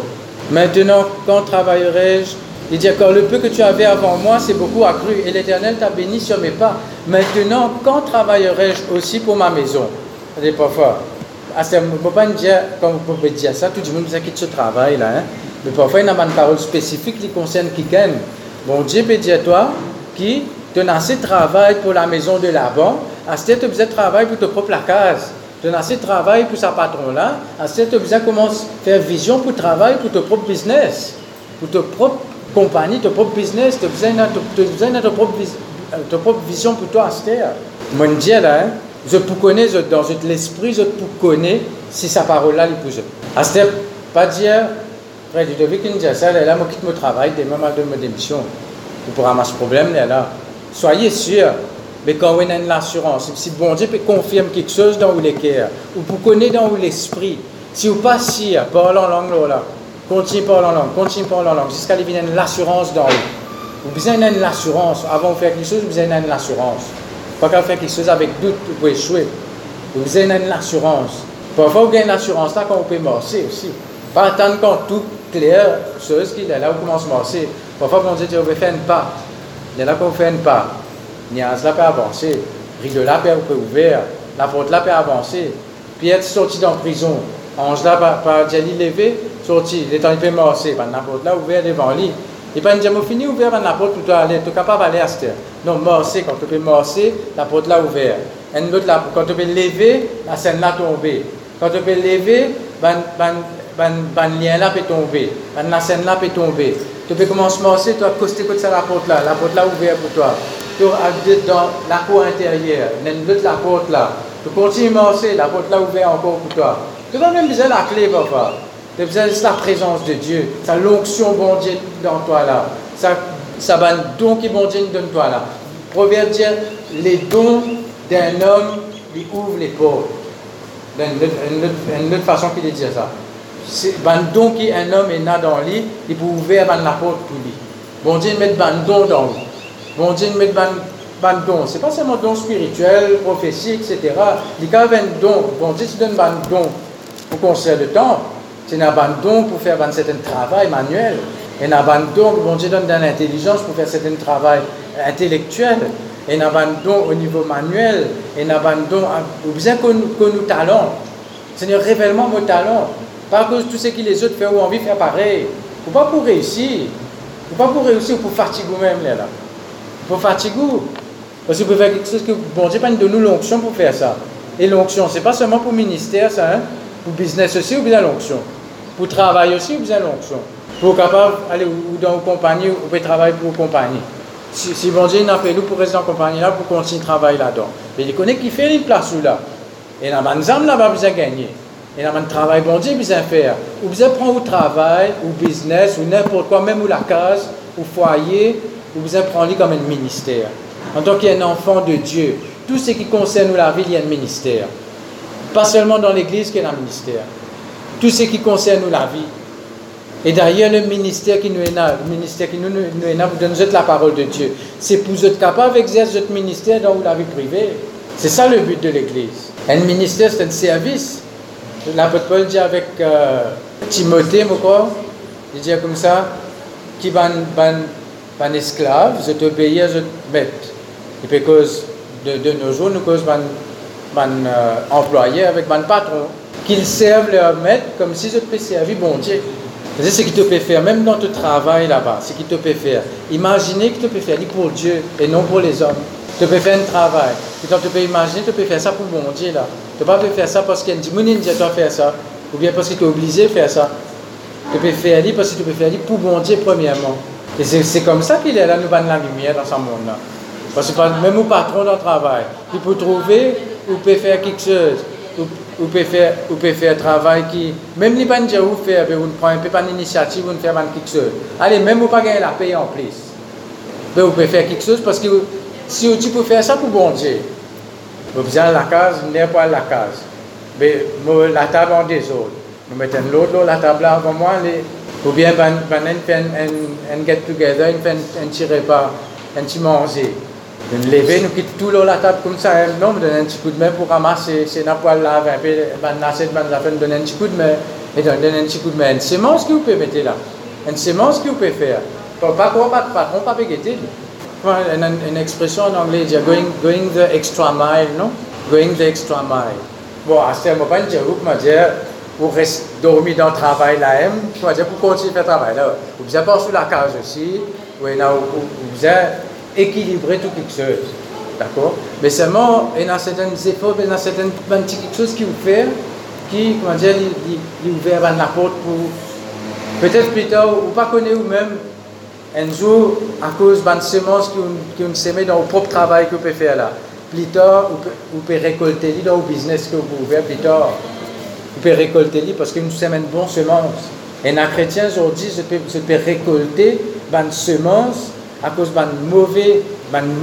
[SPEAKER 1] maintenant, quand travaillerai-je? Il dit encore, le peu que tu avais avant moi, c'est beaucoup accru, et l'Éternel t'a béni sur mes pas. Maintenant, quand travaillerai-je aussi pour ma maison? Parfois, à ce moment dire, quand vous pouvez dire ça, tout le monde quitte ce travail là. Hein? Mais parfois, il y a une parole spécifique qui concerne qui Bon Dieu peut dire toi, qui assez de travail pour la maison de Laban, ce tu as de travail pour ta propre case. Tu as assez de travail pour sa patron là, à ce tu as de à faire vision pour travail pour ton propre business, pour ta propre compagnie, ton propre business, tu as besoin de propre, ta propre vision pour toi Moi, je dis là, hein, je peux connaître dans l'esprit, je peux connaître si sa parole là, il peut. À ce pas dire, frère, tu devais qu'il dise ça, là, moi quitte mon travail, demain, je donne ma démission. Pour ramasser ce problème là. Soyez sûr, mais quand on a une assurance, si bon Dieu peut confirmer quelque chose dans le cœur, ou pour connaître dans l'esprit, si vous passez, parlez en langue là, Continue parler en langue, continue parler en langue, jusqu'à ce qu'il y l'assurance dans vous. Vous avez une assurance. Avant de faire quelque chose, vous avez une assurance. Pas qu'à faire quelque chose avec doute, vous pouvez échouer. Vous avez une assurance. Parfois, vous avez une assurance là quand vous pouvez marcher aussi. Pas attendre quand tout clair, chose qu'il est là, vous commencez à marcher. Parfois, on dit, vous pouvez faire une pas. Qu'on fait une pas. Niaz là peut avancer. Rideau là peut ouvrir. La porte là peut avancer. Pierre sorti dans la prison. Ange là par Djali levé sorti, il est en peut marcher, par n'importe là, ouvert devant lui. Et pas dire, fini ouvert par n'importe où tu aller, es capable d'aller à cette Non, marcher, quand tu peux marcher, la porte là ouverte. Un autre là, quand tu peux lever, la scène là tomber. Quand tu peux lever, ban, ban, ban, ban lien là peut tomber. Ban la scène là peut tomber. Tu peux commencer à marcher, tu as costé côté la porte là, la porte là ouverte pour toi. Tu es dans la cour intérieure, une autre la porte là. Tu continues à marcher, la porte là ouverte encore pour toi. Tu vas même besoin la clé, papa. Tu as besoin de la présence de Dieu. Sa l'onction bon Dieu dans toi là. Ça, ça va don qui bon Dieu toi là. Proverbe dire les dons d'un homme lui ouvrent les portes. Une autre, façon qu'il dit ça. C'est un don qui un homme est né dans lui, il peut ouvrir la porte pour lui. Bon Dieu met un don dans lui. Bon Dieu met un don. Ce n'est pas seulement don spirituel, prophétie, etc. Il y a un don. Bon Dieu te donne un don pour concert de temps, c'est un abandon pour faire un certain travail manuel. Un abandon bon Dieu donne dans l'intelligence pour faire un certain travail intellectuel. Un abandon au niveau manuel. Un abandon au besoin que nous talons. Seigneur, révèle-moi vos talents. Cause de tout ce que les autres font ou envie de faire pareil. Ou pas pour réussir. Ou pas pour réussir ou pour fatiguer même là. Pour fatiguer. Parce que vous pouvez faire quelque chose que bon Dieu pas nous l'onction pour faire ça. Et l'onction, c'est pas seulement pour ministère, ça, hein? Pour business aussi, ou bien l'onction. Pour travail aussi, ou bien l'onction. Pour capable aller dans une compagnie, ou peut travailler pour une compagnie. Si, si bon Dieu n'a pas nous pour rester la compagnie là, pour continuer de travailler là-dedans. Mais il connaît qui fait une place là. Et une zone là-bas, besoin gagner. Et dans un travail, bon Dieu, besoin faire. Ou prendre au travail, ou business, ou n'importe quoi, même ou la case, ou foyer, ou besoin prendre comme un ministère. En tant qu'un enfant de Dieu, tout ce qui concerne la vie, il y a un ministère. Pas seulement dans l'Église qu'il y a un ministère. Tout ce qui concerne la vie. Et d'ailleurs, le ministère qui nous est là, le ministère qui nous, est là, vous donne la parole de Dieu. C'est pour être capable d'exercer votre ministère dans la vie privée. C'est ça le but de l'Église. Un ministère, c'est un service. L'apôtre Paul dit avec euh, Timothée, il dit comme ça, qui va un esclave, je obéir, je maître. Et parce de, de nos jours, nous cause mon euh, employé avec mon patron, qu'ils servent leur maître comme si je te servir bon Dieu. C'est ce qui te peut faire, même dans ton travail là-bas, ce qui te peut faire. Imaginez que tu peux faire pour Dieu et non pour les hommes. Tu peux faire un travail. Et tu peux imaginer, tu peux faire ça pour bon Dieu là. Tu peux pas faire ça parce qu'il y a une tu dois faire ça. Ou bien parce que tu es obligé de faire ça. Tu peux faire parce que tu peux faire pour bon Dieu premièrement. Et c'est comme ça qu'il est là, nous avons la lumière dans ce monde-là. Parce que même au patron dans le travail, il peut trouver ou peut faire quelque chose, ou, peut faire, ou peut faire un travail qui, même si pas dire où faire, vous ne prenez pas d'initiative, vous ne faites pas quelque chose. Allez, même vous pas gagner la paye en plus. Mais vous pouvez faire quelque chose parce que si tu peux faire ça pour bon Dieu, vous besoin la case, n'est pas la case. Mais la table en désordre. Nous mettons l'autre la table avant moi, les, ou bien ben, ben, un, un, get together, un un, petit repas, un petit manger. Nous lever, nous quittons tout la table comme ça, non, nous donnons un petit coup de main pour ramasser, c'est n'a là, un peu, ben, la un petit coup de main, et donner un petit coup de main. Une semence que vous pouvez mettre là, une semence que vous pouvez faire. Pas quoi, pas, pas, pas, pas guetter. Une, une expression en anglais, dire going, going the extra mile, non? Going the extra mile. Bon, à ce moment-là, je vais dire, pour rester dormir dans le travail là même, je dire, pour continuer à faire le travail là. Vous avez pas sur la case aussi, vous avez équilibré tout quelque chose. D'accord? Mais seulement, il y a certains efforts, il y a certaines petites choses qui vous fait, qui, comment dire, il, ouvert la porte pour. Peut-être plus tard, ou pas connaître vous-même, un jour, à cause de semences qui ont semé dans le propre travail que vous pouvez faire là. Plus tard, vous pouvez récolter dans le business que vous pouvez faire plus tard. Vous pouvez récolter parce que nous une bonne semence. Et un chrétien aujourd'hui, je peux, je peux récolter une semence à cause d'une mauvaise,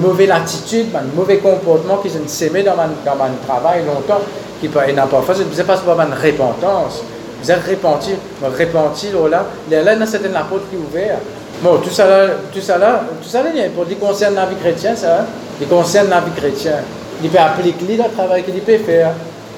[SPEAKER 1] mauvaise attitude, d'un mauvais comportement qui sont semé dans dans mon travail longtemps, qui n'a pas fait, je ne pas c'est une repentance. Vous êtes repenti, repenti, là, là, là, c'est une porte qui est ouverte. Bon, tout ça là, tout ça là, tout ça là, pour dire concerne la vie chrétienne, ça, il concerne la vie chrétienne. Il peut appliquer le travail qu'il peut faire.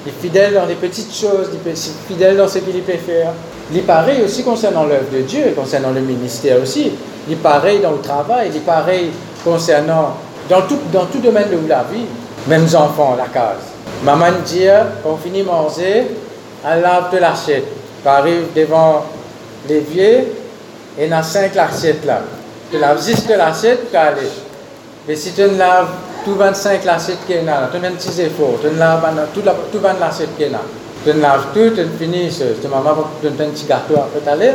[SPEAKER 1] Il est fidèle dans les petites choses, il est fidèle dans ce qu'il peut faire. Il est pareil aussi concernant l'œuvre de Dieu, concernant le ministère aussi. Il est pareil dans le travail, il est pareil concernant, dans tout, dans tout domaine de la vie. Même enfants, la case. Maman dit, on finit manger, elle lave de l'assiette. Arrive devant l'évier, et a cinq assiettes là. Tu laves juste l'assiette, tu aller. Mais si tu laves tout 25 assiettes qu'il y a, tu as un petit effort, tu laves tout, tout 20 assiettes qu'il y a. Tu laves tout, tu finis, tu maman donner un petit gâteau après t'aller.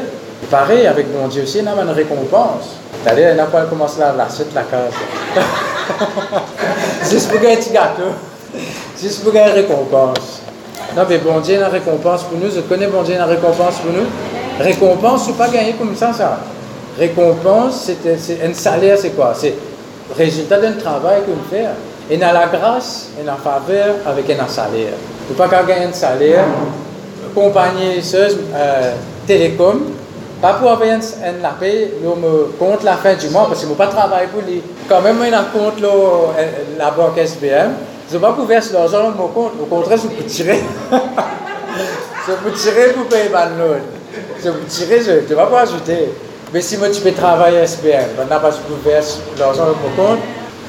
[SPEAKER 1] Pareil, avec mon Dieu aussi, il y a une récompense. C'est-à-dire, il n'a pas commencé à laver l'assiette, la case. *laughs* Juste pour gagner un petit gâteau. Juste pour gagner une récompense. Non, mais bon Dieu a une récompense pour nous. Je connais bon Dieu a une récompense pour nous. Récompense, c'est pas gagner comme ça, ça. Récompense, c'est un salaire, c'est quoi? C'est résultat d'un travail qu'on fait. Et dans la grâce et la faveur avec un salaire. Tu ne pas gagner un salaire, compagnie euh, télécom, pas pour avoir un, un paix, compte la fin du mois, parce que je ne pas travailler pour lui. Quand même, il compte euh, la banque SBM. Je ne pas pour verser l'argent dans mon compte. Au contraire, je peux tirer. *laughs* je peux tirer pour payer ma loan vous tirer, je ne vais pas ajouter. Mais si moi tu peux travailler à SPM, ben, pas peux faire l'argent de mon compte,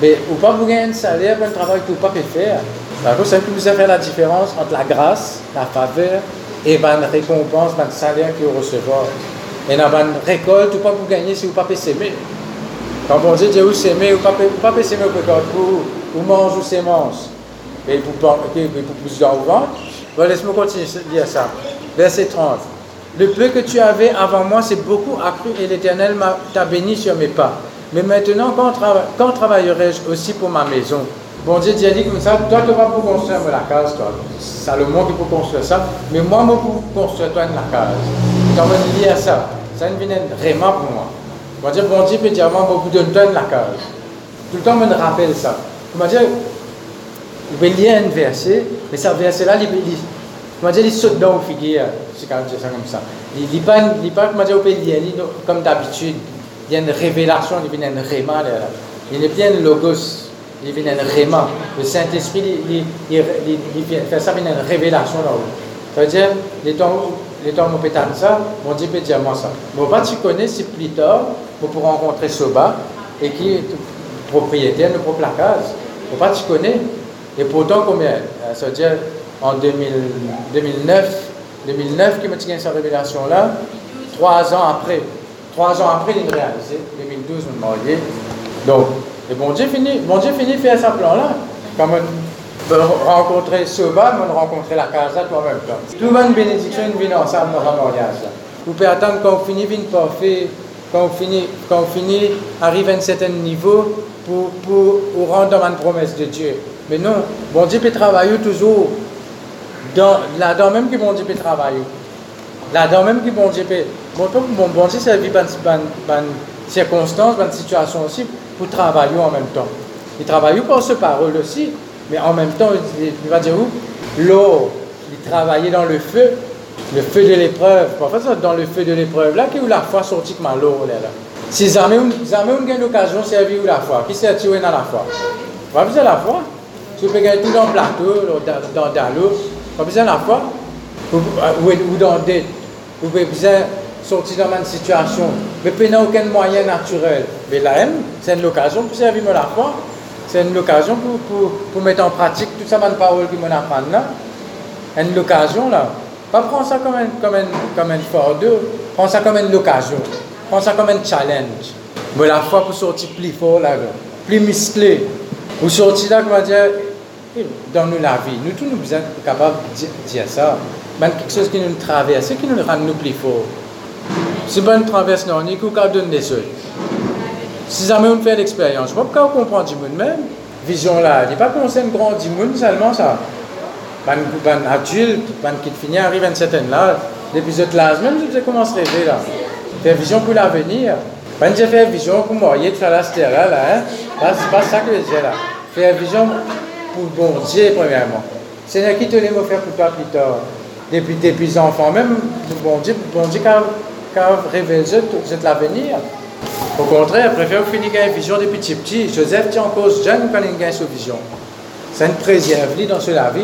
[SPEAKER 1] mais ou pas vous gagner un salaire pour un travail que vous pas faire. D'accord, c'est que vous avez la différence entre la grâce, la faveur et la récompense, le salaire que vous recevez. Et dans une récolte, vous pouvez pas gagner si vous ne pouvez pas s'aimer. Quand on dit Dieu vous s'aimer, vous ne pouvez pas s'aimer vous, vous mangez ou sémence. Et vous pouvez vous dans le ventre. Bon, laisse-moi continuer à dire ça. Verset 30. Le peu que tu avais avant moi, c'est beaucoup accru et l'Éternel t'a béni sur mes pas. Mais maintenant, quand, quand travaillerai-je aussi pour ma maison? Bon Dieu dit comme ça, toi tu vas pour construire la case, toi. Salomon qui peut construire ça, mais moi, je peux construire toi la case. Vas lier à ça. Ça ne vient vraiment pour moi. Bon Dieu, bon Dieu dire, moi, je peux donner la case. Tout le temps, je me rappelle ça. Comment dire, je vais lire un verset, mais ce verset-là, il, il, comment dire, il saute dans le figuier c'est quand même ça comme ça. Il n'est pas, il pas comme, comme d'habitude, il y a une révélation, il vient un réma. Il n'est bien logos, il vient un réma. Le Saint-Esprit, fait ça, il vient une révélation Ça veut dire, les temps, les temps où ça, mon Dieu peut dire moi ça. Bon, pas tu connais, c'est plus tard, vous pourrez rencontrer Soba, et qui est propriétaire de propre case. Bon, pas tu connais. Et pourtant, combien Ça veut dire, en 2000, 2009, 2009 qui m'a tiré cette révélation-là, trois ans après. Trois ans après, il réalisé. 2012, je me marié. Donc, et bon Dieu finit, bon Dieu finit faire sa plan-là. Quand on rencontrer Soba, on rencontrer la casa toi-même. Tout le monde bénédiction vient ensemble dans un mariage. Vous pouvez attendre une parfait, qu'on finit, qu'on finit, arrive à un certain niveau pour, pour, rendre une promesse de Dieu. Mais non, bon Dieu peut travailler toujours là-dedans même qui bon Dieu peut travailler. Là-dedans même qui bon Dieu peut. Bon, bon, bon Dieu, c'est vivre dans circonstances, dans situation aussi, pour travailler en même temps. Il travaille par ce parole aussi, mais en même temps, il, va dire où? L'eau, il travaillait dans le feu, Le feu de l'épreuve. Parfois, c'est dans le feu de l'épreuve. Là, qui est la foi sortie comme l'eau, là, là. Si jamais on a l'occasion de servir la foi, qui s'est attiré dans la foi? Besoin de la foi. Si vous pouvez tout dans le plateau, dans, dans, dans l'eau, pas besoin de la foi. Ou, ou dans des. Vous pouvez besoin sortir dans une situation, mais pas aucun moyen naturel. Mais là, c'est une occasion pour servir la foi. C'est une occasion pour, pour, pour, mettre en pratique toute ça, bonne parole qui m'en apprend là. Une occasion là. Pas prendre ça comme un, comme un, comme un prends ça comme une occasion. Prends ça comme un challenge. Mais la foi pour sortir plus fort là, plus musclé. Pour sortir là, comment dire, dans nous la vie. Nous tous nous sommes capables de dire ça. Mais quelque chose qui nous traverse, qui nous rend nous plus forts. Si on traverse non, il faut qu'on donne des choses. Si jamais on fait l'expérience, je ne pas on comprend du monde même. Vision là, il n'est pas concerne grand du monde seulement ça. Ben, ben adulte, ben qui finit arrive à une certaine depuis cette âge, même je commence à rêver là. Faire vision pour l'avenir. Ben j'ai fait vision pour moi, de faire la là, hein. C'est pas ça que j'ai là. Faire vision pour bon Dieu premièrement. C'est qui te l'ai faire pour toi plus tard. Depuis tes enfants, même bon Dieu, bon Dieu car révèle de l'avenir. Au contraire, préfère finir une vision depuis petit petit. Joseph tient en cause jeune quand il gagne sa vision. C'est une préserve dans la vie.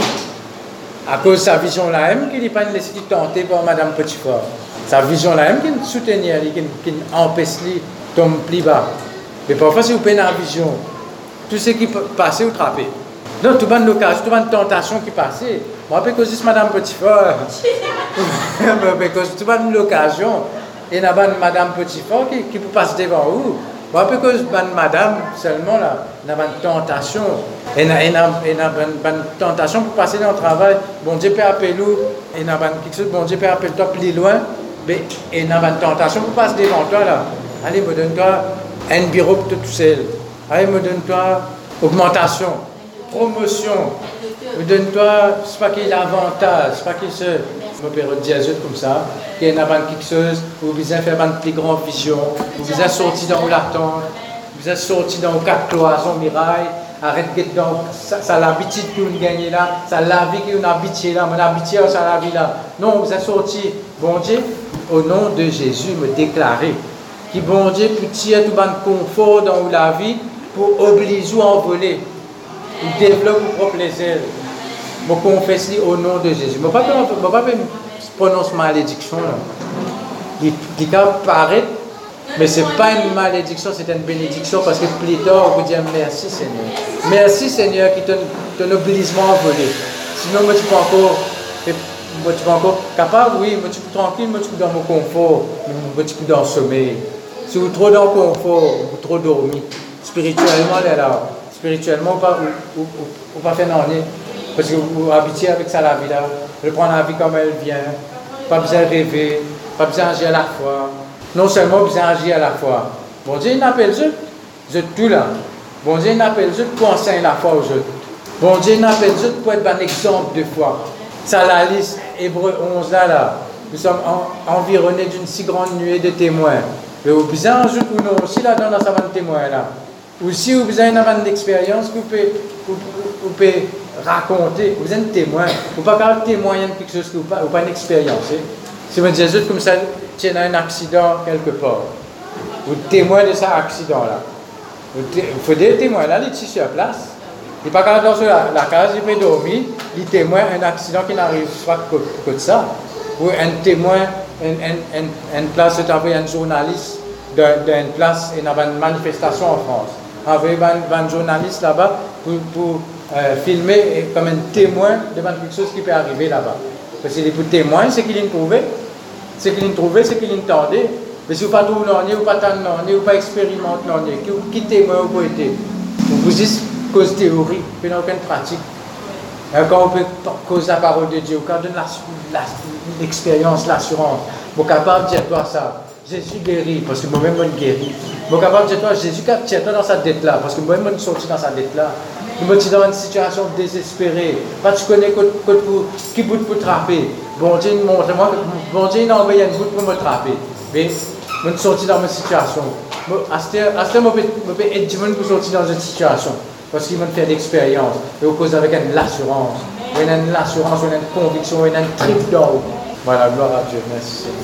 [SPEAKER 1] À cause de sa vision là même qu'il n'est pas laissé tenter par Madame Petitfort. Sa vision là même qui nous soutenir, qui empêche de tomber plus bas. Mais parfois, si vous prenez la vision, tout ce qui peut passer ou trapper. Non, tout le l'occasion, tout tentation qui passait. Moi, parce que c'est Madame Petitfort. *laughs* parce que tout le l'occasion et il y a une madame Petitfort qui, qui peut passer devant vous. Moi, parce que une madame seulement, là, il y a une tentation. Il y a une tentation pour passer dans le travail. Bon Dieu peut appeler nous, quelque chose, bon Dieu peut appeler toi plus loin. Mais il y a une tentation pour passer devant toi, là. Allez, me donne-toi un bureau pour tout seul. Allez, me donne-toi augmentation, promotion. Me donne-toi, c'est pas qu'il a avantage, c'est pas qu'il se me période diazute comme ça, qui est pas quelque chose, vous besoin faire une plus grande vision, vous besoin sortir dans l'attente, vous êtes sorti dans quatre cloisons mirail, arrête de dans, ça, l'habitude que vous gagnez là, ça la vie que vous habitez là, mon habitude, ça la vie là. Non, vous êtes sorti, bon Dieu, au nom de Jésus, me déclarer, qui bon Dieu, pour tirer tout le confort dans la vie, pour obliger à envoler, pour développer vos propres plaisirs. Je confesse au nom de Jésus. Je ne pas prononcer malédiction. Il peut paraître, mais ce n'est pas une malédiction, c'est une bénédiction parce que tard, vous dire merci Seigneur. Merci Seigneur qui ton obligement à voler. Sinon, moi, tu peux encore, moi, tu peux encore capable, oui, moi, tu peux tranquille, moi, tu peux dans mon confort, moi, tu peux dans le sommeil. Si vous trop dans le confort, vous trop dormi, spirituellement, là, spirituellement, pas, ou, ou, pas faire parce que vous habitez avec ça la vie là. Je prends la vie comme elle vient. Pas besoin de rêver. Pas besoin d'agir à la fois. Non seulement besoin d'agir à la fois. Bon Dieu, il n'appelle je. Je tout là. Bon Dieu, il n'appelle je pour enseigner la foi aux autres. Bon Dieu, il n'appelle je pour être un exemple de foi. Ça la liste, Hébreu 11 là, là. Nous sommes environnés d'une si grande nuée de témoins. Mais vous besoin ou non aussi là-dedans dans sa témoin là. Ou si vous avez une d'expérience, vous pouvez, vous, pouvez raconter, vous êtes témoin. Vous ne pouvez pas témoigner de quelque chose que vous n'avez pas, une expérience. Si vous dites juste comme ça, as un accident quelque part, vous témoignez de cet accident-là. Il faut des témoins là, il est sur place. Il n'est pas quand dans la, la case, il peut dormir, il témoigne un accident qui n'arrive pas que, ça. Ou un témoin, une, place de travail, un journaliste d'une place, a une manifestation en France. Avec un journaliste là-bas pour, pour euh, filmer comme un témoin devant quelque chose qui peut arriver là-bas. Parce que pour témoin, c'est qu'il a trouvé. C'est qu'il a trouvé, c'est qu'il a entendu. Mais si vous ne pas trouvé vous ne pas vous pas expérimenté qui, qui témoin vous été. Vous dites cause théorie, puis aucune pratique. quand on peut cause la parole de Dieu, quand on donne l'expérience, l'assurance, vous êtes capable de dire toi ça. Jésus guérit, parce que moi-même, je guéris. Je suis capable de dire Jésus, tiens-toi dans sa dette-là, parce que moi-même, je suis dans sa dette-là. Je suis dans une situation désespérée. Pas tu connais qui bout pour trapper. Bon Dieu, montre-moi, bon Dieu, il a une bout pour me trapper. Mais je suis sorti dans ma situation. À ce moment, je peux aider pour sortir dans une situation. Parce qu'il m'a fait l'expérience. Et au cause avec une assurance. Une assurance, une conviction, une trip d'eau. Voilà, gloire à Dieu, merci.